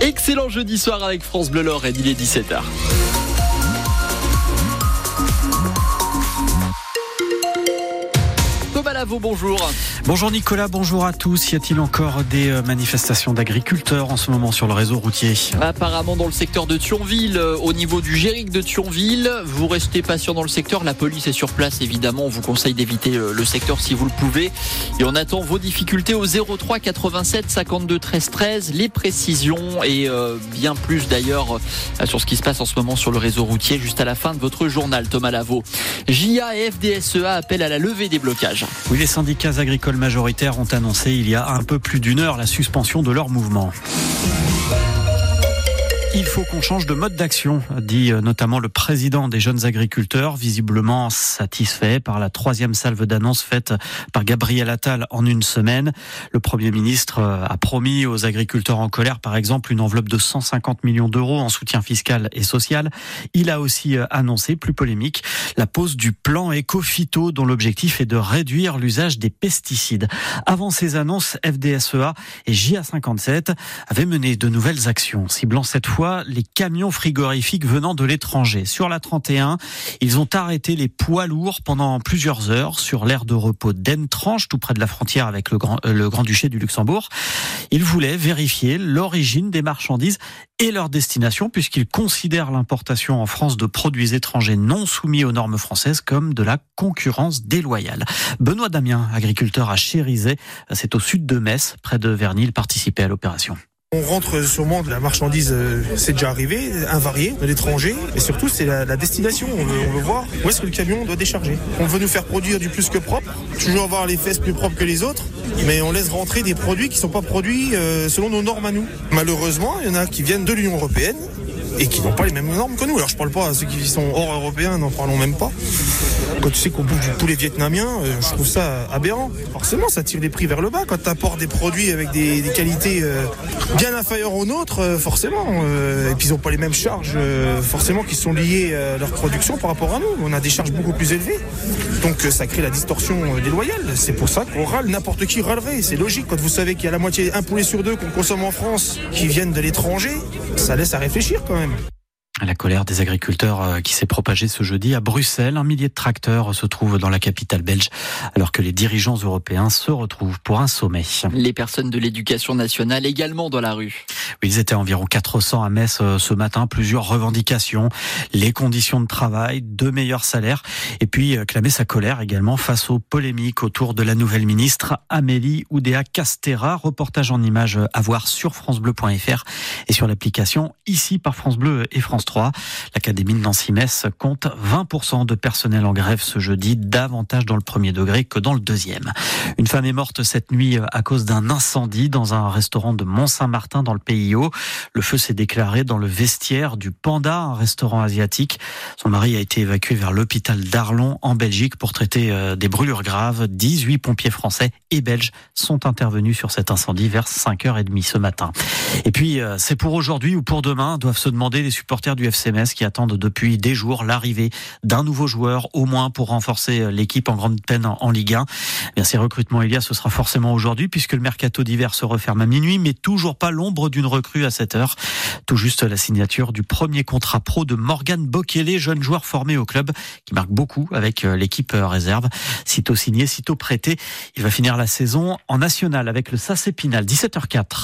Excellent jeudi soir avec France Bleu Lorraine, il est 17h. Bonjour. Bonjour Nicolas, bonjour à tous. Y a-t-il encore des euh, manifestations d'agriculteurs en ce moment sur le réseau routier? Apparemment dans le secteur de Thionville, euh, au niveau du Géric de Thionville. Vous restez patient dans le secteur, la police est sur place évidemment. On vous conseille d'éviter euh, le secteur si vous le pouvez. Et on attend vos difficultés au 03 87 52 13 13. Les précisions et bien plus d'ailleurs sur ce qui se passe en ce moment sur le réseau routier juste à la fin de votre journal Thomas Lavaux. JA et FDSEA appellent à la levée des blocages. Oui, les syndicats agricoles majoritaires ont annoncé il y a un peu plus d'une heure la suspension de leur mouvement. Il faut qu'on change de mode d'action, dit euh, notamment le président des jeunes agriculteurs, visiblement satisfait par la troisième salve d'annonces faite par Gabriel Attal en une semaine. Le Premier ministre euh, a promis aux agriculteurs en colère, par exemple, une enveloppe de 150 millions d'euros en soutien fiscal et social. Il a aussi euh, annoncé, plus polémique, la pose du plan éco-phyto dont l'objectif est de réduire l'usage des pesticides. Avant ces annonces, FDSEA et JA57 avaient mené de nouvelles actions, ciblant cette fois les camions frigorifiques venant de l'étranger. Sur la 31, ils ont arrêté les poids lourds pendant plusieurs heures sur l'aire de repos d'Entranche, tout près de la frontière avec euh, le Grand Duché du Luxembourg. Ils voulaient vérifier l'origine des marchandises et leur destination, puisqu'ils considèrent l'importation en France de produits étrangers non soumis aux normes françaises comme de la concurrence déloyale. Benoît Damien, agriculteur à Chérizet, c'est au sud de Metz, près de Vernil, participait à l'opération. On rentre sûrement de la marchandise, euh, c'est déjà arrivé, invarié de l'étranger, et surtout c'est la, destination. On veut, voir où est-ce que le camion doit décharger. On veut nous faire produire du plus que propre, toujours avoir les fesses plus propres que les autres, mais on laisse rentrer des produits qui ne sont pas produits euh, selon nos normes à nous. Malheureusement, il y en a qui viennent de l'Union européenne et qui n'ont pas les mêmes normes que nous. Alors je parle pas à ceux qui sont hors européens, n'en parlons même pas. Quand tu sais qu'on bouffe du poulet vietnamien, euh, je trouve ça aberrant. Forcément, ça tire les prix vers le bas. Quand tu apportes des produits avec des, qualités euh, bien inférieures aux nôtres, euh, forcément. et puis ils n'ont pas les mêmes charges, forcément, qui sont liées à leur production par rapport à nous. On a des charges beaucoup plus élevées. Donc ça crée la distorsion déloyale. C'est pour ça qu'on râle, n'importe qui râlerait. C'est logique quand vous savez qu'il y a la moitié, un poulet sur deux qu'on consomme en France qui viennent de l'étranger. Ça laisse à réfléchir quand même. La colère des agriculteurs euh, qui s'est propagée ce jeudi à Bruxelles. Un millier de tracteurs se trouvent dans la capitale belge alors que les dirigeants européens se retrouvent pour un sommet. Les personnes de l'éducation nationale également dans la rue. Ils étaient environ 400 à Metz euh, ce matin. Plusieurs revendications, les conditions de travail, de meilleurs salaires et puis euh, clamer sa colère également face aux polémiques autour de la nouvelle ministre Amélie Oudéa Castera. Reportage en images à voir sur francebleu.fr et sur l'application ici par France Bleu et France L'Académie de Nancy-Metz compte 20% de personnel en grève ce jeudi, davantage dans le premier degré que dans le deuxième. Une femme est morte cette nuit à cause d'un incendie dans un restaurant de Mont-Saint-Martin dans le pays Le feu s'est déclaré dans le vestiaire du Panda, un restaurant asiatique. Son mari a été évacué vers l'hôpital d'Arlon en Belgique pour traiter euh, des brûlures graves. 18 pompiers français et belges sont intervenus sur cet incendie vers 5h30 ce matin. Et puis, euh, c'est pour aujourd'hui ou pour demain, doivent se demander les supporters du FCMS qui attendent depuis des jours l'arrivée d'un nouveau joueur, au moins pour renforcer euh, l'équipe en grande peine en Ligue 1. Bien, ces recrutements, il y a, ce sera forcément aujourd'hui puisque le mercato d'hiver se referme à minuit, mais toujours pas l'ombre d'une recrue à cette heure. Tout juste la signature du premier contrat pro de Morgan Bokele, jeune joueur formé au club qui marque beaucoup avec euh, l'équipe réserve. Sitôt signé, sitôt prêté, il va finir la saison en national avec le Sacépinal, 17h04.